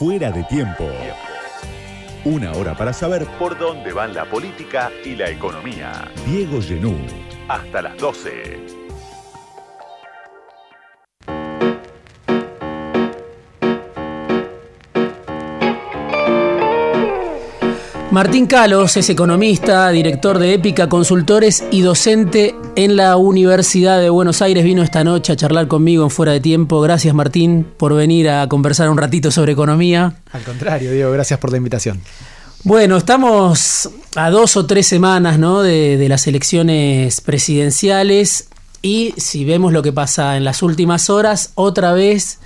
Fuera de tiempo. Una hora para saber por dónde van la política y la economía. Diego Genú. Hasta las 12. Martín Calos es economista, director de Épica Consultores y docente en la Universidad de Buenos Aires. Vino esta noche a charlar conmigo en Fuera de Tiempo. Gracias Martín por venir a conversar un ratito sobre economía. Al contrario, Diego, gracias por la invitación. Bueno, estamos a dos o tres semanas ¿no? de, de las elecciones presidenciales y si vemos lo que pasa en las últimas horas, otra vez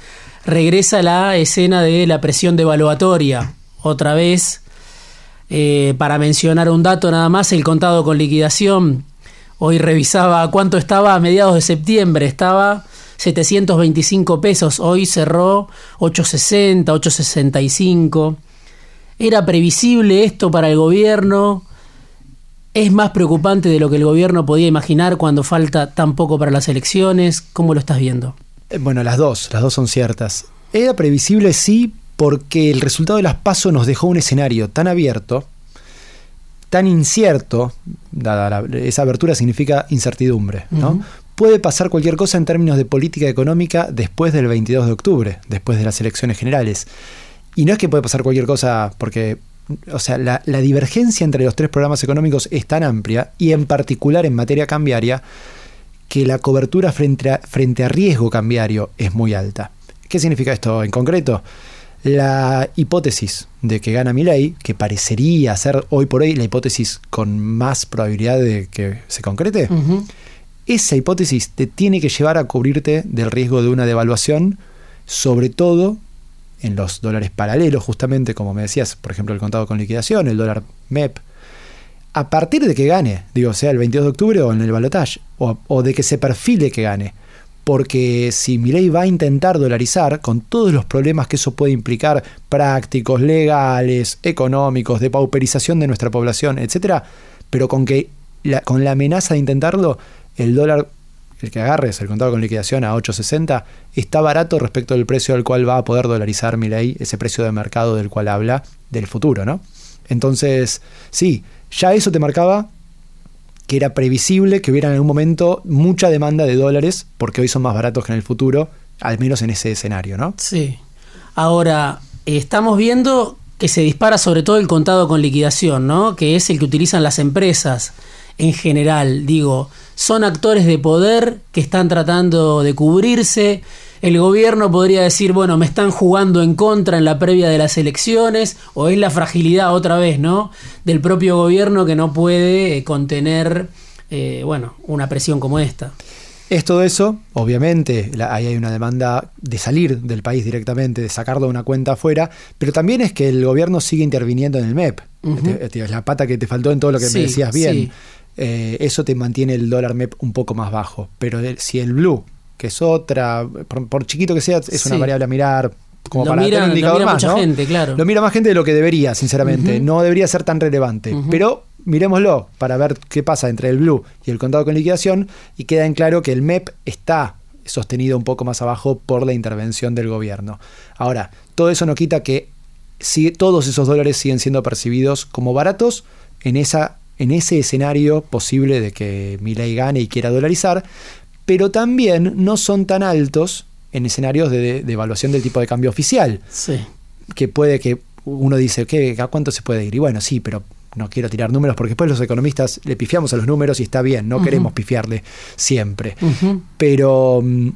regresa la escena de la presión devaluatoria. Otra vez eh, para mencionar un dato nada más, el contado con liquidación, hoy revisaba cuánto estaba a mediados de septiembre, estaba 725 pesos, hoy cerró 860, 865. ¿Era previsible esto para el gobierno? ¿Es más preocupante de lo que el gobierno podía imaginar cuando falta tan poco para las elecciones? ¿Cómo lo estás viendo? Eh, bueno, las dos, las dos son ciertas. Era previsible, sí, porque el resultado de las PASO nos dejó un escenario tan abierto, tan incierto, dada esa abertura significa incertidumbre, ¿no? Puede pasar cualquier cosa en términos de política económica después del 22 de octubre, después de las elecciones generales. Y no es que puede pasar cualquier cosa porque, o sea, la, divergencia entre los tres programas económicos es tan amplia, y en particular en materia cambiaria, que la cobertura frente a, frente a riesgo cambiario es muy alta. ¿Qué significa esto en concreto? La hipótesis de que gana Milei, que parecería ser hoy por hoy la hipótesis con más probabilidad de que se concrete, esa hipótesis te tiene que llevar a cubrirte del riesgo de una devaluación, sobre todo en los dólares paralelos, justamente como me decías, por ejemplo, el contado con liquidación, el dólar MEP, a partir de que gane, digo, sea el 22 de octubre o en el balotaje, o, o de que se perfile que gane porque si Milei va a intentar dolarizar, con todos los problemas que eso puede implicar, prácticos, legales, económicos, de pauperización de nuestra población, etcétera, pero con que con la amenaza de intentarlo, el dólar, el que agarres, el contado con liquidación a 8.60, está barato respecto del precio al cual va a poder dolarizar Milei, ese precio de mercado del cual habla del futuro, ¿no? Entonces, sí, ya eso te marcaba que era previsible que hubiera en algún momento mucha demanda de dólares, porque hoy son más baratos que en el futuro, al menos en ese escenario, ¿no? Sí. Ahora, estamos viendo que se dispara sobre todo el contado con liquidación, ¿no? Que es el que utilizan las empresas en general. Digo, son actores de poder que están tratando de cubrirse el gobierno podría decir, bueno, me están jugando en contra en la previa de las elecciones, o es la fragilidad otra vez, ¿no? Del propio gobierno que no puede eh, contener, eh, bueno, una presión como esta. Es todo eso, obviamente, ahí hay una demanda de salir del país directamente, de sacarlo de una cuenta afuera, pero también es que el gobierno sigue interviniendo en el MEP. Es la pata que te faltó en todo lo que me decías bien. Eh, eso te mantiene el dólar MEP un poco más bajo. Pero si el blue que es otra, por, chiquito que sea, es una variable a mirar. Como para tener un indicador lo mira mucha gente, claro. Lo mira más gente de lo que debería, sinceramente. No debería ser tan relevante. Pero miremoslo para ver qué pasa entre el blue y el contado con liquidación y queda en claro que el MEP está sostenido un poco más abajo por la intervención del gobierno. Ahora, todo eso no quita que si, todos esos dólares siguen siendo percibidos como baratos en, esa, en ese escenario posible de que Milei gane y quiera dolarizar, pero también no son tan altos en escenarios de, evaluación del tipo de cambio oficial. Sí. Que puede que uno dice, ¿qué, ¿a cuánto se puede ir? Y bueno, sí, pero no quiero tirar números porque después los economistas le pifiamos a los números y está bien, no queremos pifiarle siempre. Pero, mm,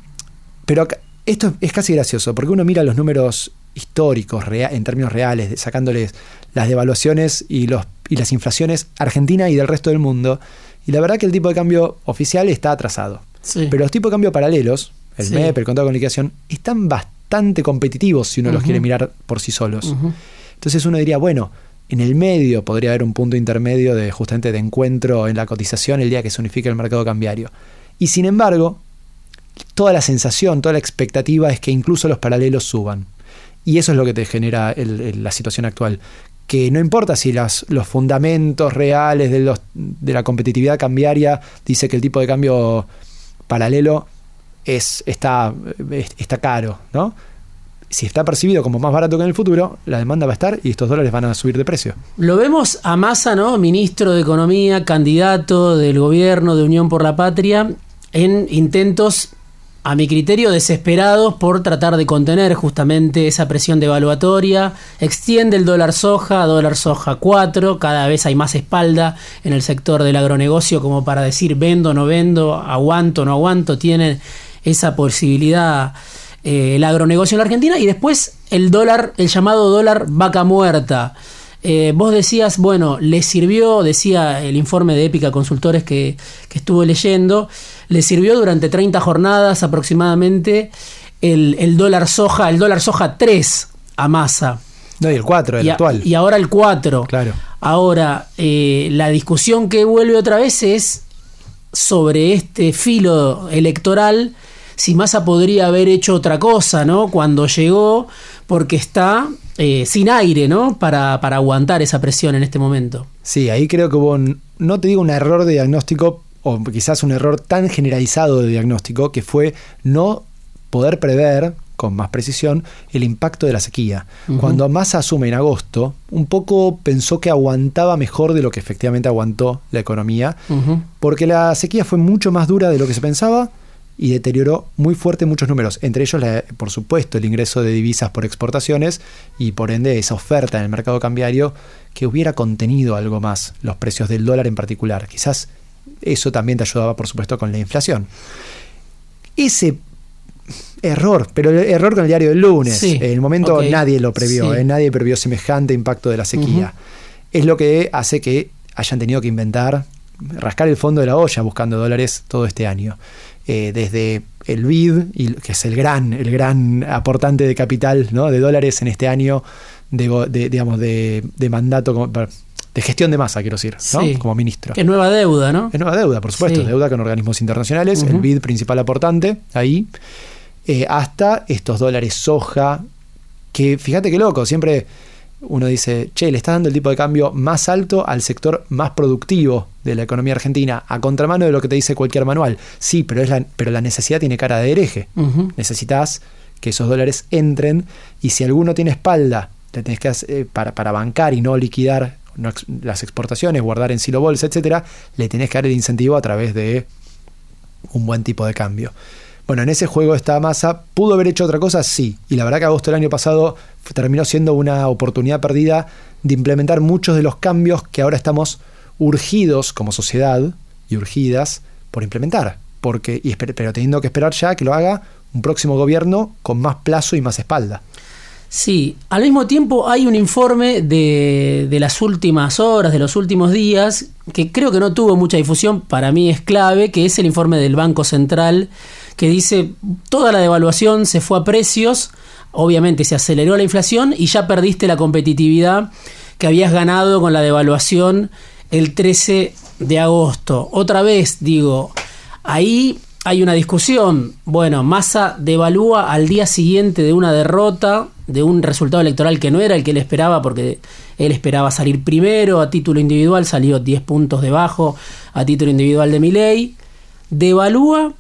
pero esto es casi gracioso porque uno mira los números históricos en términos reales, sacándoles las devaluaciones y, los, y las inflaciones Argentina y del resto del mundo, y la verdad que el tipo de cambio oficial está atrasado. Pero los tipos de cambio paralelos, el MEP, el contado de comunicación, están bastante competitivos si uno los quiere mirar por sí solos. Entonces uno diría, bueno, en el medio podría haber un punto intermedio de justamente de encuentro en la cotización el día que se unifique el mercado cambiario. Y sin embargo, toda la sensación, toda la expectativa es que incluso los paralelos suban. Y eso es lo que te genera la situación actual. Que no importa si las, los fundamentos reales de, los, de la competitividad cambiaria dice que el tipo de cambio paralelo es, está, está caro, ¿no? si está percibido como más barato que en el futuro, la demanda va a estar y estos dólares van a subir de precio. Lo vemos a Massa, ¿no? Ministro de Economía, candidato del gobierno de Unión por la Patria, en intentos, a mi criterio, desesperados por tratar de contener justamente esa presión devaluatoria. Extiende el dólar soja, dólar soja 4, cada vez hay más espalda en el sector del agronegocio como para decir vendo, no vendo, aguanto, no aguanto, tienen esa posibilidad eh, el agronegocio en la Argentina y después el dólar, el llamado dólar vaca muerta. Eh, vos decías, bueno, le sirvió, decía el informe de Épica Consultores que, que estuvo leyendo, le sirvió durante 30 jornadas aproximadamente el, dólar soja, el dólar soja 3 a masa. No, y el 4, el actual. Y ahora el 4. Claro. Ahora, eh, la discusión que vuelve otra vez es sobre este filo electoral si Massa podría haber hecho otra cosa, ¿no? Cuando llegó, porque está eh, sin aire, ¿no? Para, aguantar esa presión en este momento. Sí, ahí creo que hubo, no te digo un error de diagnóstico, o quizás un error tan generalizado de diagnóstico, que fue no poder prever con más precisión el impacto de la sequía. Cuando Massa asume en agosto, un poco pensó que aguantaba mejor de lo que efectivamente aguantó la economía, porque la sequía fue mucho más dura de lo que se pensaba y deterioró muy fuerte muchos números, entre ellos, por supuesto, el ingreso de divisas por exportaciones y por ende esa oferta en el mercado cambiario que hubiera contenido algo más los precios del dólar en particular. Quizás eso también te ayudaba, por supuesto, con la inflación. Ese error, pero el error con el diario del lunes, en el momento nadie lo previó, eh, nadie previó semejante impacto de la sequía. Es lo que hace que hayan tenido que inventar, rascar el fondo de la olla buscando dólares todo este año. Eh, desde el BID, que es el gran, el gran aportante de capital ¿no? de dólares en este año de, digamos, de, mandato de gestión de masa, quiero decir, como ministro. Es nueva deuda, ¿no? Es nueva deuda, por supuesto, deuda con organismos internacionales, el BID principal aportante, ahí, eh, hasta estos dólares soja, que fíjate qué loco, siempre uno dice, che, le está dando el tipo de cambio más alto al sector más productivo de la economía argentina, a contramano de lo que te dice cualquier manual. Sí, pero, es la, pero la necesidad tiene cara de hereje. Necesitas que esos dólares entren y si alguno tiene espalda te tenés que eh, para, para, bancar y no liquidar las exportaciones, guardar en silo bolsa, etcétera, le tenés que dar el incentivo a través de un buen tipo de cambio. Bueno, en ese juego esta masa pudo haber hecho otra cosa, sí. Y la verdad que agosto del año pasado terminó siendo una oportunidad perdida de implementar muchos de los cambios que ahora estamos urgidos como sociedad y urgidas por implementar. Porque, y pero teniendo que esperar ya que lo haga un próximo gobierno con más plazo y más espalda. Sí, al mismo tiempo hay un informe de, de, las últimas horas, de los últimos días, que creo que no tuvo mucha difusión, para mí es clave, que es el informe del Banco Central, que dice toda la devaluación se fue a precios, obviamente se aceleró la inflación y ya perdiste la competitividad que habías ganado con la devaluación el 13 de agosto. Otra vez digo, ahí hay una discusión. Bueno, Massa devalúa al día siguiente de una derrota, de un resultado electoral que no era el que él esperaba, porque él esperaba salir primero a título individual, salió 10 puntos debajo a título individual de Milei. Devalúa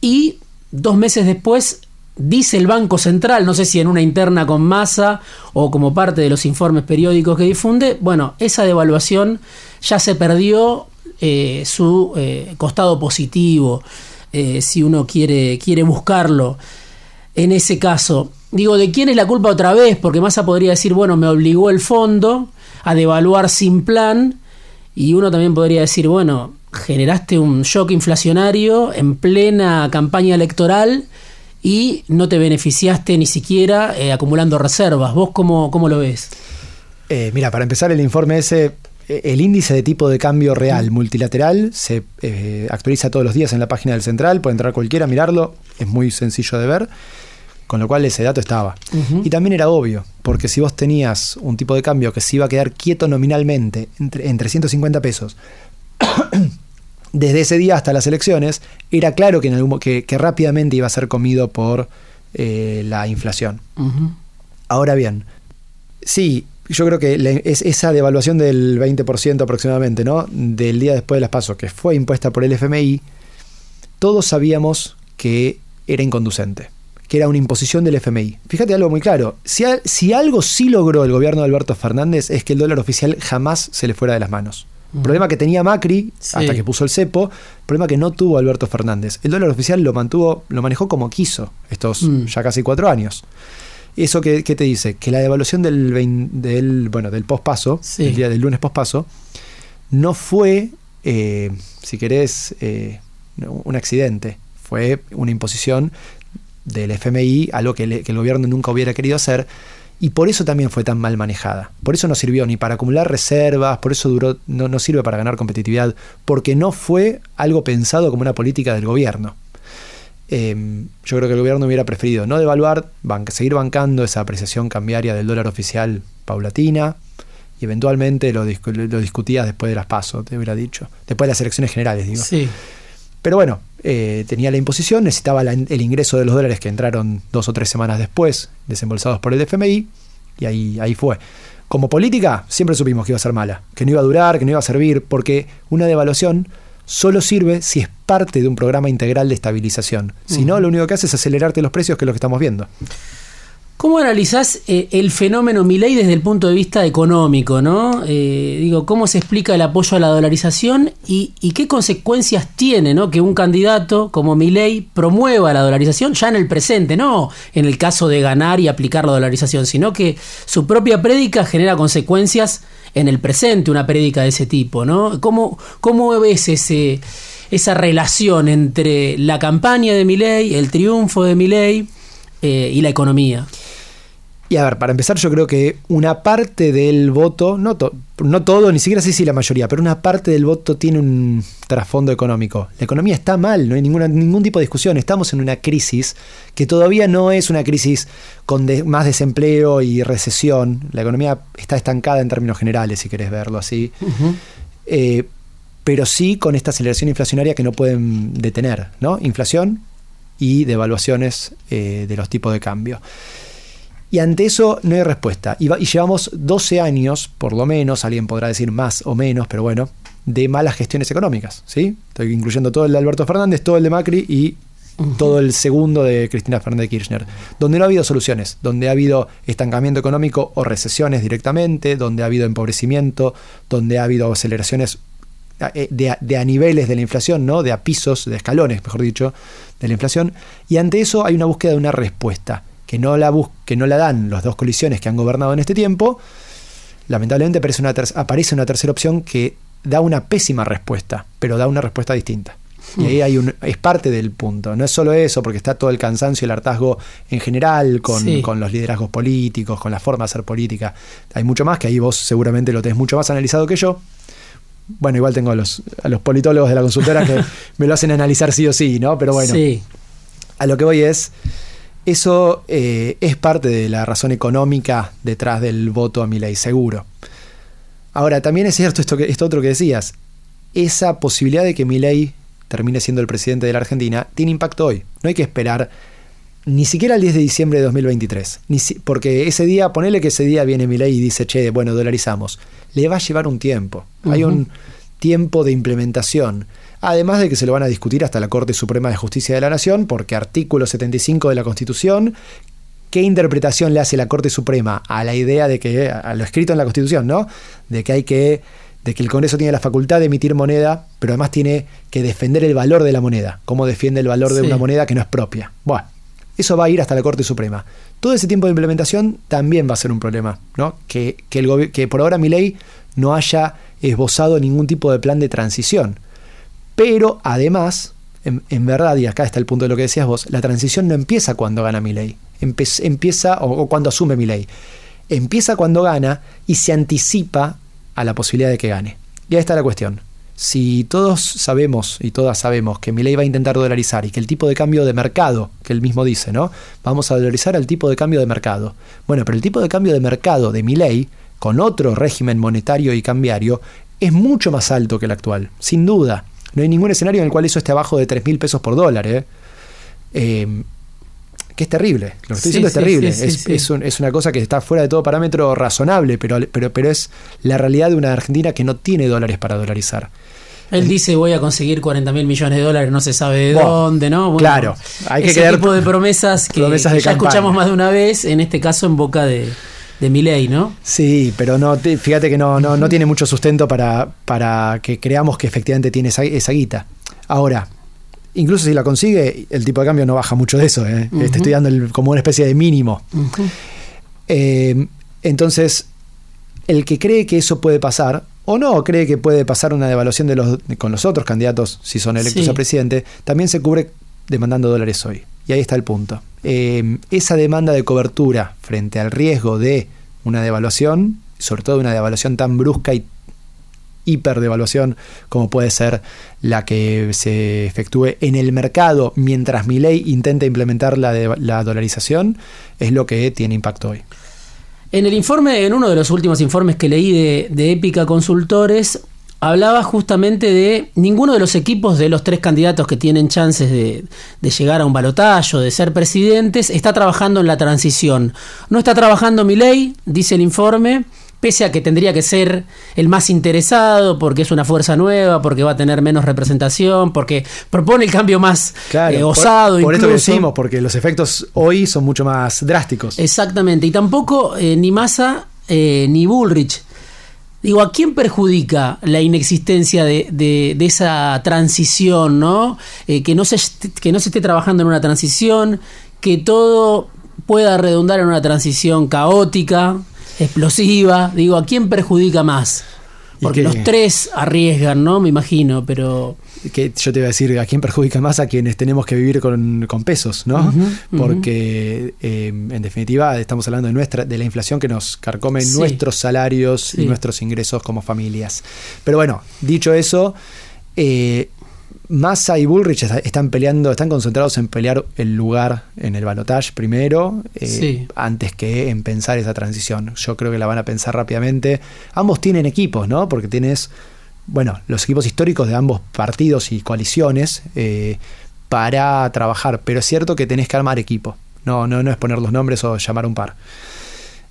y dos meses después dice el Banco Central, no sé si en una interna con masa o como parte de los informes periódicos que difunde, bueno, esa devaluación ya se perdió eh, su eh, costado positivo, eh, si uno quiere, quiere buscarlo. En ese caso, digo, ¿de quién es la culpa otra vez? Porque Massa podría decir, bueno, me obligó el fondo a devaluar sin plan, y uno también podría decir, bueno, generaste un shock inflacionario en plena campaña electoral y no te beneficiaste ni siquiera eh, acumulando reservas. ¿Vos cómo, cómo lo ves? Eh, mira, para empezar el informe ese, eh, el índice de tipo de cambio real multilateral se actualiza todos los días en la página del central, puede entrar cualquiera, mirarlo, es muy sencillo de ver, con lo cual ese dato estaba. Y también era obvio, porque si vos tenías un tipo de cambio que se iba a quedar quieto nominalmente entre, en 350 pesos, desde ese día hasta las elecciones, era claro que, en algún, que, rápidamente iba a ser comido por eh, la inflación. Ahora bien, sí, yo creo que es esa devaluación del 20% aproximadamente, ¿no? Del día después de las pasos, que fue impuesta por el FMI, todos sabíamos que era inconducente, que era una imposición del FMI. Fíjate algo muy claro, si, si algo sí logró el gobierno de Alberto Fernández es que el dólar oficial jamás se le fuera de las manos. Problema que tenía Macri hasta que puso el cepo, problema que no tuvo Alberto Fernández. El dólar oficial lo mantuvo, lo manejó como quiso estos mm. ya casi cuatro años. ¿Eso qué, te dice? Que la devaluación del, del, bueno, del pospaso, el día del lunes pospaso, no fue, eh, si querés, eh, un accidente. Fue una imposición del FMI, algo que, que el gobierno nunca hubiera querido hacer, y por eso también fue tan mal manejada. Por eso no sirvió ni para acumular reservas, por eso duró, no, no sirve para ganar competitividad, porque no fue algo pensado como una política del gobierno. Em, yo creo que el gobierno hubiera preferido no devaluar, seguir bancando esa apreciación cambiaria del dólar oficial paulatina y eventualmente lo, lo discutías después de las pasos, te hubiera dicho. Después de las elecciones generales, digo. Sí. Pero bueno, eh, tenía la imposición, necesitaba el ingreso de los dólares que entraron dos o tres semanas después, desembolsados por el FMI, y ahí, ahí fue. Como política, siempre supimos que iba a ser mala, que no iba a durar, que no iba a servir, porque una devaluación solo sirve si es parte de un programa integral de estabilización. Si no, lo único que hace es acelerarte los precios, que es lo que estamos viendo. ¿Cómo analizás eh, el fenómeno Milei desde el punto de vista económico? ¿no? Eh, digo, ¿cómo se explica el apoyo a la dolarización y, qué consecuencias tiene ¿no? que un candidato como Milei promueva la dolarización ya en el presente, no en el caso de ganar y aplicar la dolarización, sino que su propia prédica genera consecuencias en el presente, una prédica de ese tipo? ¿no? ¿Cómo, cómo ves ese, esa relación entre la campaña de Milei, el triunfo de Milei eh, y la economía? Y a ver, para empezar, yo creo que una parte del voto, no, no todo, ni siquiera sé si la mayoría, pero una parte del voto tiene un trasfondo económico. La economía está mal, no hay ninguna, ningún tipo de discusión. Estamos en una crisis que todavía no es una crisis con más desempleo y recesión. La economía está estancada en términos generales, si querés verlo así. Eh, pero sí con esta aceleración inflacionaria que no pueden detener, ¿no? Inflación y devaluaciones eh, de los tipos de cambio. Y ante eso no hay respuesta. Y, llevamos 12 años, por lo menos, alguien podrá decir más o menos, pero bueno, de malas gestiones económicas. ¿sí? Estoy incluyendo todo el de Alberto Fernández, todo el de Macri y todo el segundo de Cristina Fernández Kirchner, donde no ha habido soluciones, donde ha habido estancamiento económico o recesiones directamente, donde ha habido empobrecimiento, donde ha habido aceleraciones eh, de, de, a niveles de la inflación, ¿no? de a pisos, de escalones, mejor dicho, de la inflación, y ante eso hay una búsqueda de una respuesta que no la, que no la dan las dos colisiones que han gobernado en este tiempo, lamentablemente aparece una, aparece una tercera opción que da una pésima respuesta, pero da una respuesta distinta. Y ahí hay un, es parte del punto. No es solo eso, porque está todo el cansancio y el hartazgo en general con, con, los liderazgos políticos, con la forma de hacer política. Hay mucho más, que ahí vos seguramente lo tenés mucho más analizado que yo. Bueno, igual tengo a los, a los politólogos de la consultora que me lo hacen analizar sí o sí, ¿no? Pero bueno, a lo que voy es, eso eh, es parte de la razón económica detrás del voto a mi ley, seguro. Ahora, también es cierto esto, que, esto otro que decías. Esa posibilidad de que mi ley termine siendo el presidente de la Argentina tiene impacto hoy. No hay que esperar ni siquiera el 10 de diciembre de 2023. Ni porque ese día, ponele que ese día viene mi ley y dice, che, bueno, dolarizamos. Le va a llevar un tiempo. Hay un tiempo de implementación. Además de que se lo van a discutir hasta la Corte Suprema de Justicia de la Nación, porque artículo 75 de la Constitución, ¿qué interpretación le hace la Corte Suprema a la idea de que, a lo escrito en la Constitución, ¿no? De que hay que de que el Congreso tiene la facultad de emitir moneda, pero además tiene que defender el valor de la moneda. ¿Cómo defiende el valor de una moneda que no es propia? Bueno, eso va a ir hasta la Corte Suprema. Todo ese tiempo de implementación también va a ser un problema, ¿no? Que, que, el, que por ahora mi ley no haya esbozado ningún tipo de plan de transición. Pero además, en, verdad, y acá está el punto de lo que decías vos, la transición no empieza cuando gana mi ley. empieza, o, cuando asume mi ley. Empieza cuando gana y se anticipa a la posibilidad de que gane. Y ahí está la cuestión. Si todos sabemos y todas sabemos que mi ley va a intentar dolarizar y que el tipo de cambio de mercado, que él mismo dice, ¿no? Vamos a dolarizar el tipo de cambio de mercado. Bueno, pero el tipo de cambio de mercado de mi ley, con otro régimen monetario y cambiario, es mucho más alto que el actual, sin duda. No hay ningún escenario en el cual eso esté abajo de 3 mil pesos por dólar. ¿eh? Em, que es terrible. Lo que estoy diciendo es terrible. es, una cosa que está fuera de todo parámetro razonable, pero, pero, pero es la realidad de una Argentina que no tiene dólares para dolarizar. Él dice voy a conseguir 40 mil millones de dólares, no se sabe de dónde, ¿no? claro, hay que ese tipo de promesas que, ya escuchamos más de una vez, en este caso en boca de, de ley, ¿no? Sí, pero no, fíjate que no, no, no tiene mucho sustento para, para que creamos que efectivamente tiene esa, esa guita. Ahora, incluso si la consigue, el tipo de cambio no baja mucho de eso. ¿eh? estoy dando como una especie de mínimo. Eh, entonces, el que cree que eso puede pasar, o no cree que puede pasar una devaluación de los, con los otros candidatos, si son electos a presidente, también se cubre demandando dólares hoy. Y ahí está el punto. Eh, esa demanda de cobertura frente al riesgo de una devaluación, sobre todo una devaluación tan brusca y hiperdevaluación como puede ser la que se efectúe en el mercado mientras mi ley intenta implementar la, la dolarización, es lo que tiene impacto hoy. En el informe, en uno de los últimos informes que leí de, de Épica Consultores, hablaba justamente de ninguno de los equipos de los tres candidatos que tienen chances de, de llegar a un balotaje de ser presidentes está trabajando en la transición. No está trabajando mi ley, dice el informe, pese a que tendría que ser el más interesado, porque es una fuerza nueva, porque va a tener menos representación, porque propone el cambio más eh, osado. Por, por eso decimos, porque los efectos hoy son mucho más drásticos. Exactamente, y tampoco eh, ni Massa eh, ni Bullrich. Digo, ¿a quién perjudica la inexistencia de, esa transición, ¿no? que, no se, que no se esté trabajando en una transición, que todo pueda redundar en una transición caótica, explosiva. Digo, ¿a quién perjudica más? Porque los tres arriesgan, ¿no? Me imagino, pero... Que yo te iba a decir, ¿a quién perjudica más? A quienes tenemos que vivir con, pesos, ¿no? Porque eh, en definitiva estamos hablando de, nuestra, de la inflación que nos carcome nuestros salarios y nuestros ingresos como familias. Pero bueno, dicho eso, eh, Massa y Bullrich están peleando, están concentrados en pelear el lugar en el balotage primero, eh, antes que en pensar esa transición. Yo creo que la van a pensar rápidamente. Ambos tienen equipos, ¿no? Porque tienes, bueno, los equipos históricos de ambos partidos y coaliciones eh, para trabajar. Pero es cierto que tenés que armar equipo. No, no, no es poner los nombres o llamar un par.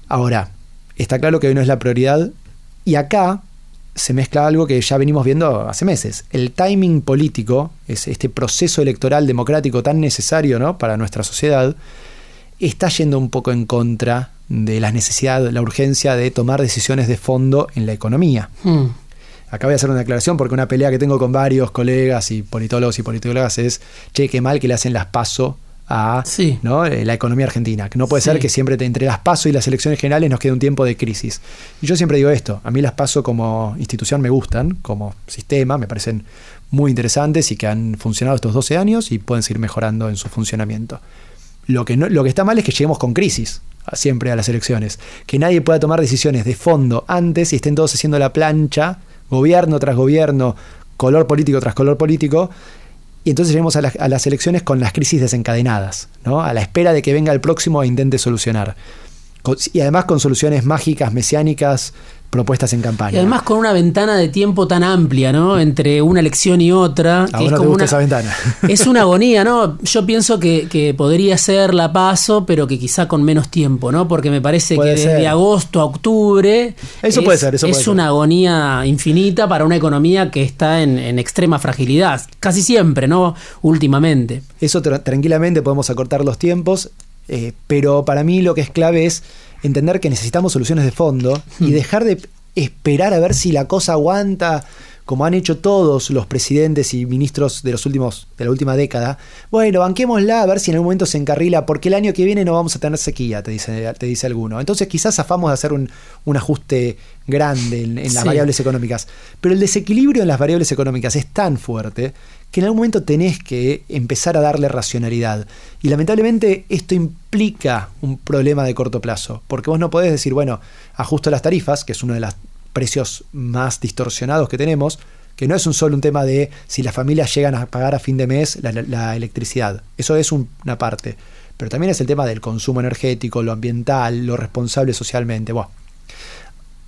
Ahora, está claro que hoy no es la prioridad. Y acá se mezcla algo que ya venimos viendo hace meses. El timing político, es este proceso electoral democrático tan necesario ¿no? para nuestra sociedad, está yendo un poco en contra de la necesidad, la urgencia de tomar decisiones de fondo en la economía. Hmm. Acá voy a hacer una declaración porque una pelea que tengo con varios colegas y politólogos y politólogas es, che, qué mal que le hacen las paso a ¿no? Eh, la economía argentina. Que no puede ser que siempre entre las PASO y las elecciones generales nos quede un tiempo de crisis. Y yo siempre digo esto, a mí las PASO como institución me gustan, como sistema, me parecen muy interesantes y que han funcionado estos 12 años y pueden seguir mejorando en su funcionamiento. Lo que, no, lo que está mal es que lleguemos con crisis siempre a las elecciones. Que nadie pueda tomar decisiones de fondo antes y estén todos haciendo la plancha, gobierno tras gobierno, color político tras color político, y entonces llegamos a, las elecciones con las crisis desencadenadas, ¿no? a la espera de que venga el próximo e intente solucionar. Y además con soluciones mágicas, mesiánicas, propuestas en campaña. Y además con una ventana de tiempo tan amplia, ¿no? Entre una elección y otra. es como una, esa ventana. Es una agonía, ¿no? Yo pienso que, podría ser la paso, pero que quizá con menos tiempo, ¿no? Porque me parece que desde agosto a octubre. Eso puede ser, eso Es una agonía infinita para una economía que está en, extrema fragilidad. Casi siempre, ¿no? Últimamente. Eso tranquilamente podemos acortar los tiempos, eh, pero para mí lo que es clave es entender que necesitamos soluciones de fondo y hmm. dejar de esperar a ver si la cosa aguanta como han hecho todos los presidentes y ministros de los últimos de la última década. Bueno, banquémosla a ver si en algún momento se encarrila porque el año que viene no vamos a tener sequía, te dice te dice alguno. Entonces quizás afamos de hacer un, ajuste grande en, las variables económicas, pero el desequilibrio en las variables económicas es tan fuerte que en algún momento tenés que empezar a darle racionalidad. Y lamentablemente esto implica un problema de corto plazo, porque vos no podés decir, bueno, ajusto las tarifas, que es uno de los precios más distorsionados que tenemos, que no es un solo un tema de si las familias llegan a pagar a fin de mes la, electricidad. Eso es una parte. Pero también es el tema del consumo energético, lo ambiental, lo responsable socialmente.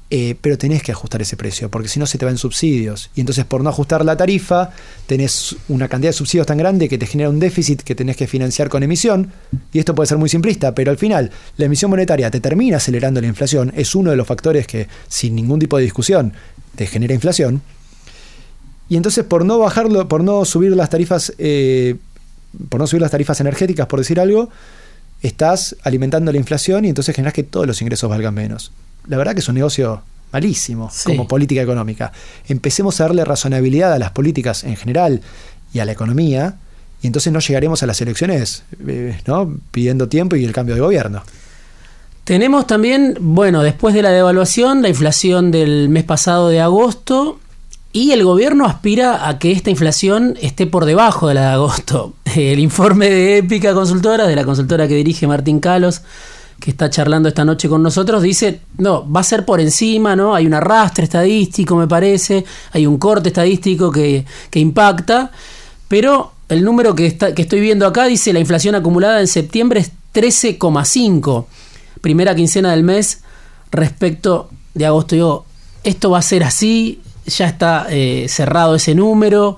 Eh, pero tenés que ajustar ese precio, porque si no se te van subsidios. Y entonces por no ajustar la tarifa, tenés una cantidad de subsidios tan grande que te genera un déficit que tenés que financiar con emisión. Y esto puede ser muy simplista, pero al final la emisión monetaria te termina acelerando la inflación. Es uno de los factores que, sin ningún tipo de discusión, te genera inflación. Y entonces por no bajarlo, por no subir las tarifas, eh, por no subir las tarifas energéticas, por decir algo, estás alimentando la inflación y entonces generas que todos los ingresos valgan menos. La verdad que es un negocio malísimo como política económica. Empecemos a darle razonabilidad a las políticas en general y a la economía, y entonces no llegaremos a las elecciones eh, ¿no? pidiendo tiempo y el cambio de gobierno. Tenemos también, bueno, después de la devaluación, la inflación del mes pasado de agosto, y el gobierno aspira a que esta inflación esté por debajo de la de agosto. El informe de Épica Consultora, de la consultora que dirige Martín Calos, que está charlando esta noche con nosotros, dice, no, va a ser por encima, ¿no? Hay un arrastre estadístico, me parece, hay un corte estadístico que, que impacta, pero el número que, está, que estoy viendo acá dice la inflación acumulada en septiembre es 13,5, primera quincena del mes respecto de agosto. Digo, esto va a ser así, ya está eh, cerrado ese número,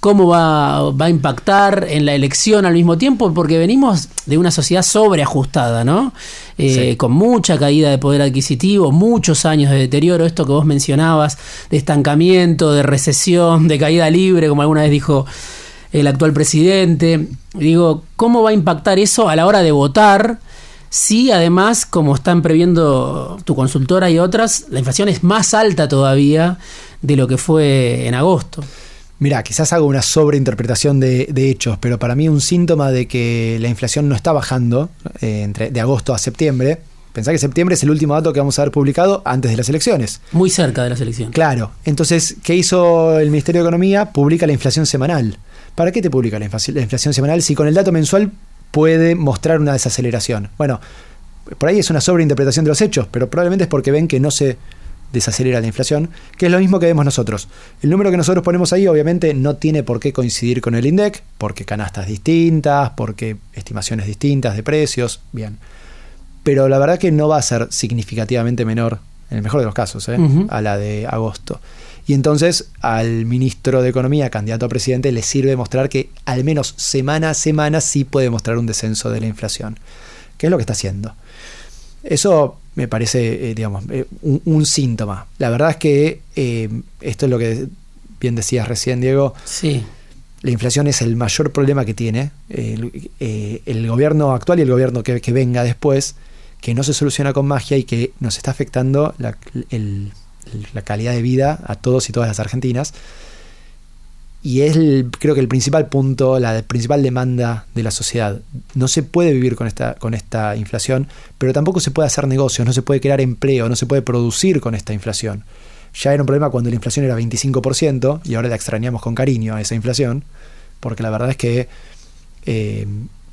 cómo va, va, a impactar en la elección al mismo tiempo, porque venimos de una sociedad sobreajustada, ¿no? Eh, con mucha caída de poder adquisitivo, muchos años de deterioro, esto que vos mencionabas, de estancamiento, de recesión, de caída libre, como alguna vez dijo el actual presidente. Digo, ¿cómo va a impactar eso a la hora de votar? Si además, como están previendo tu consultora y otras, la inflación es más alta todavía de lo que fue en agosto. Mira, quizás hago una sobreinterpretación de, hechos, pero para mí un síntoma de que la inflación no está bajando eh, entre, de agosto a septiembre. Pensá que septiembre es el último dato que vamos a ver publicado antes de las elecciones. Muy cerca de las elecciones. Claro. Entonces, ¿qué hizo el Ministerio de Economía? Publica la inflación semanal. ¿Para qué te publica la inflación semanal si con el dato mensual puede mostrar una desaceleración? Bueno, por ahí es una sobreinterpretación de los hechos, pero probablemente es porque ven que no se desacelera la inflación, que es lo mismo que vemos nosotros. El número que nosotros ponemos ahí obviamente no tiene por qué coincidir con el INDEC, porque canastas distintas, porque estimaciones distintas de precios, bien. Pero la verdad que no va a ser significativamente menor, en el mejor de los casos, ¿eh? a la de agosto. Y entonces al ministro de Economía, candidato a presidente, le sirve mostrar que al menos semana a semana sí puede mostrar un descenso de la inflación, que es lo que está haciendo. Eso me parece, eh, digamos, eh, un, síntoma. La verdad es que eh, esto es lo que bien decías recién, Diego. Sí. La inflación es el mayor problema que tiene el, gobierno actual y el gobierno que, venga después, que no se soluciona con magia y que nos está afectando la, la calidad de vida a todos y todas las argentinas y es creo que el principal punto, la principal demanda de la sociedad. No se puede vivir con esta, con esta inflación, pero tampoco se puede hacer negocios, no se puede crear empleo, no se puede producir con esta inflación. Ya era un problema cuando la inflación era 25% y ahora la extrañamos con cariño a esa inflación, porque la verdad es que eh,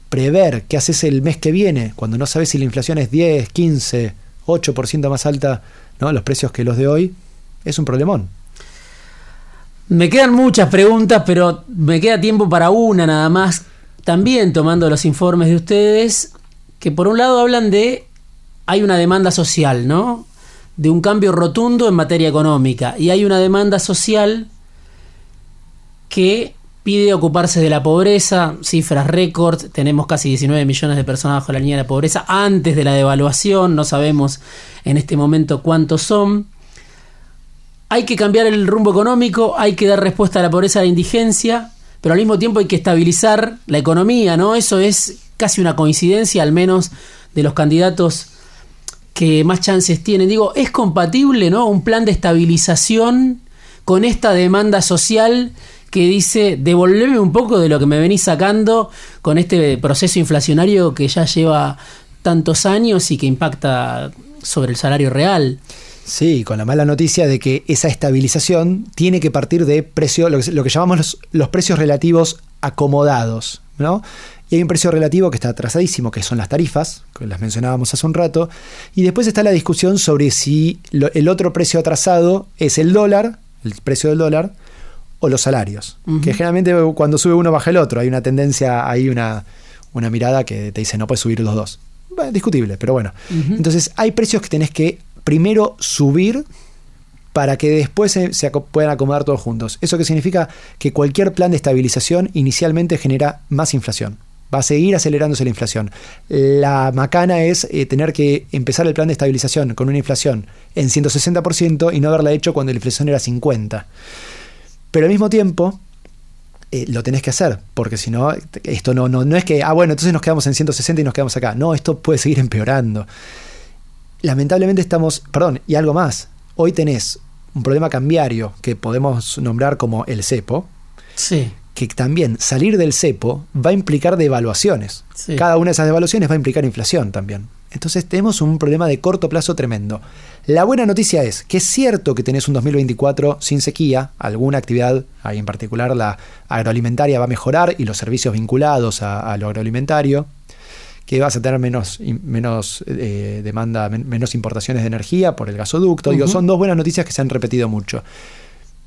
prever qué haces el mes que viene, cuando no sabes si la inflación es 10, 15, 8% más alta, ¿no? los precios que los de hoy, es un problemón. Me quedan muchas preguntas, pero me queda tiempo para una nada más. También tomando los informes de ustedes, que por un lado hablan de hay una demanda social, ¿no? De un cambio rotundo en materia económica. Y hay una demanda social que pide ocuparse de la pobreza, cifras récord, tenemos casi 19 millones de personas bajo la línea de la pobreza antes de la devaluación, no sabemos en este momento cuántos son hay que cambiar el rumbo económico, hay que dar respuesta a la pobreza, a la indigencia, pero al mismo tiempo hay que estabilizar la economía, ¿no? Eso es casi una coincidencia, al menos de los candidatos que más chances tienen. Digo, ¿es compatible, ¿no? Un plan de estabilización con esta demanda social que dice devolverme un poco de lo que me venís sacando con este proceso inflacionario que ya lleva tantos años y que impacta sobre el salario real. Sí, con la mala noticia de que esa estabilización tiene que partir de precio, lo que, llamamos los, precios relativos acomodados, ¿no? Y hay un precio relativo que está atrasadísimo, que son las tarifas, que las mencionábamos hace un rato, y después está la discusión sobre si el otro precio atrasado es el dólar, el precio del dólar, o los salarios, que generalmente cuando sube uno baja el otro, hay una tendencia, hay una, una mirada que te dice no puedes subir los dos. Bueno, discutible, pero bueno. Entonces hay precios que tenés que primero subir para que después se, puedan acomodar todos juntos. ¿Eso qué significa? Que cualquier plan de estabilización inicialmente genera más inflación. Va a seguir acelerándose la inflación. La macana es eh, tener que empezar el plan de estabilización con una inflación en 160% y no haberla hecho cuando la inflación era 50%. Pero al mismo tiempo, eh, lo tenés que hacer, porque si no, esto no, no, no es que, ah, bueno, entonces nos quedamos en 160 y nos quedamos acá. No, esto puede seguir empeorando. Lamentablemente estamos, perdón, y algo más, hoy tenés un problema cambiario que podemos nombrar como el cepo. Sí. Que también salir del cepo va a implicar devaluaciones. Cada una de esas devaluaciones va a implicar inflación también. Entonces tenemos un problema de corto plazo tremendo. La buena noticia es que es cierto que tenés un 2024 sin sequía, alguna actividad, ahí en particular la agroalimentaria va a mejorar y los servicios vinculados a, lo agroalimentario, que vas a tener menos, menos eh, demanda, menos importaciones de energía por el gasoducto. Digo, son dos buenas noticias que se han repetido mucho.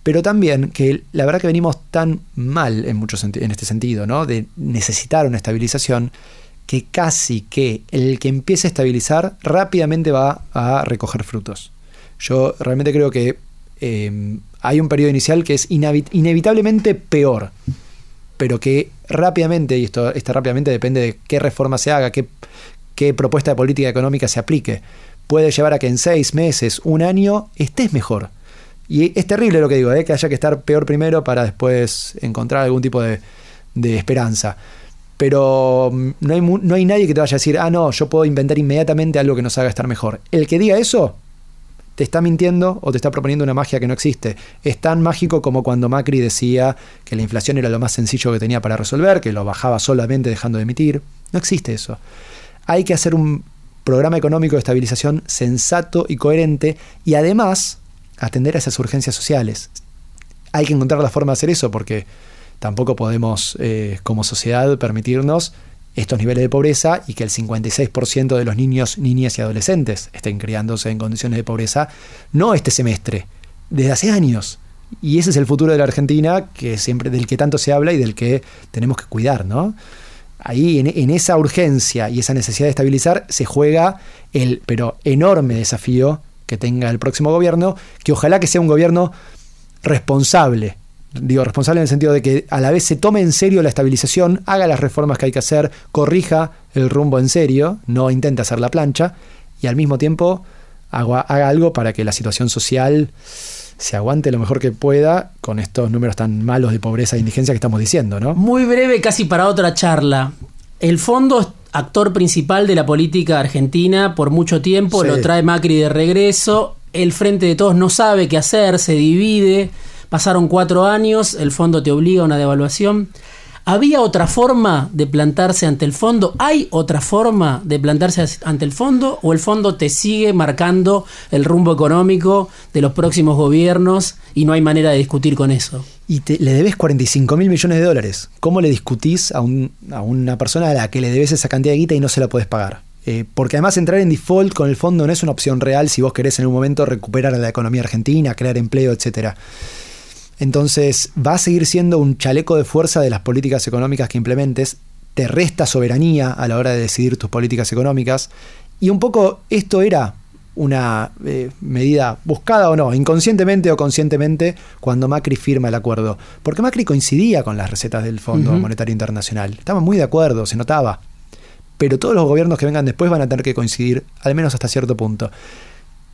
Pero también que la verdad que venimos tan mal en, muchos en este sentido, ¿no? De necesitar una estabilización que casi que el que empiece a estabilizar rápidamente va a recoger frutos. Yo realmente creo que em, hay un periodo inicial que es inevitablemente peor, pero que rápidamente, y esto está rápidamente depende de qué reforma se haga, qué, qué propuesta de política económica se aplique, puede llevar a que en seis meses, un año, estés mejor. Y es terrible lo que digo, ¿eh? que haya que estar peor primero para después encontrar algún tipo de, de esperanza pero mm, no hay, no hay nadie que te vaya a decir, ah, no, yo puedo inventar inmediatamente algo que nos haga estar mejor. El que diga eso, te está mintiendo o te está proponiendo una magia que no existe. Es tan mágico como cuando Macri decía que la inflación era lo más sencillo que tenía para resolver, que lo bajaba solamente dejando de emitir. No existe eso. Hay que hacer un programa económico de estabilización sensato y coherente y además atender a esas urgencias sociales. Hay que encontrar la forma de hacer eso porque tampoco podemos eh, como sociedad permitirnos estos niveles de pobreza y que el 56% de los niños, niñas y adolescentes estén criándose en condiciones de pobreza, no este semestre, desde hace años. Y ese es el futuro de la Argentina que siempre, del que tanto se habla y del que tenemos que cuidar, ¿no? Ahí en, esa urgencia y esa necesidad de estabilizar se juega el pero enorme desafío que tenga el próximo gobierno, que ojalá que sea un gobierno responsable digo, responsable en el sentido de que a la vez se tome en serio la estabilización, haga las reformas que hay que hacer, corrija el rumbo en serio, no intente hacer la plancha, y al mismo tiempo haga, haga algo para que la situación social se aguante lo mejor que pueda con estos números tan malos de pobreza e indigencia que estamos diciendo, ¿no? Muy breve, casi para otra charla. El fondo es actor principal de la política argentina por mucho tiempo, lo trae Macri de regreso, el Frente de Todos no sabe qué hacer, se divide. Pasaron cuatro años, el fondo te obliga a una devaluación. ¿Había otra forma de plantarse ante el fondo? ¿Hay otra forma de plantarse ante el fondo? ¿O el fondo te sigue marcando el rumbo económico de los próximos gobiernos y no hay manera de discutir con eso? Y le debes 45 mil millones de dólares. ¿Cómo le discutís a, una persona a la que le debes esa cantidad de guita y no se la puedes pagar? Eh, porque además entrar en default con el fondo no es una opción real si vos querés en un momento recuperar a la economía argentina, crear empleo, etcétera. Entonces va a seguir siendo un chaleco de fuerza de las políticas económicas que implementes, te resta soberanía a la hora de decidir tus políticas económicas y un poco esto era una eh, medida buscada o no, inconscientemente o conscientemente, cuando Macri firma el acuerdo. Porque Macri coincidía con las recetas del Fondo Monetario Internacional. Estaba muy de acuerdo, se notaba. Pero todos los gobiernos que vengan después van a tener que coincidir, al menos hasta cierto punto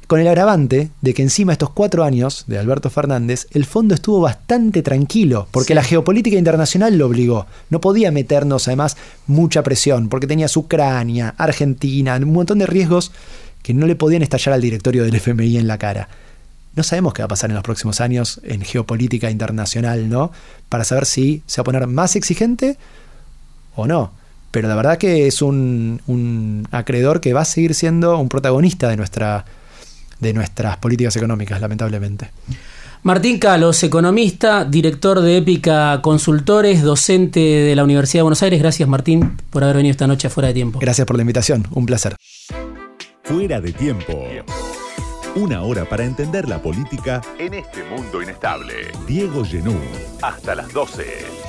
con el agravante de que encima estos cuatro años de Alberto Fernández, el fondo estuvo bastante tranquilo, porque la geopolítica internacional lo obligó. No podía meternos además mucha presión, porque tenías Ucrania, Argentina, un montón de riesgos que no le podían estallar al directorio del FMI en la cara. No sabemos qué va a pasar en los próximos años en geopolítica internacional, ¿no? Para saber si se va a poner más exigente o no. Pero la verdad que es un, un acreedor que va a seguir siendo un protagonista de nuestra de nuestras políticas económicas, lamentablemente. Martín Calos, economista, director de Épica Consultores, docente de la Universidad de Buenos Aires. Gracias, Martín, por haber venido esta noche fuera de tiempo. Gracias por la invitación, un placer. Fuera de tiempo. Una hora para entender la política en este mundo inestable. Diego Genú, hasta las 12.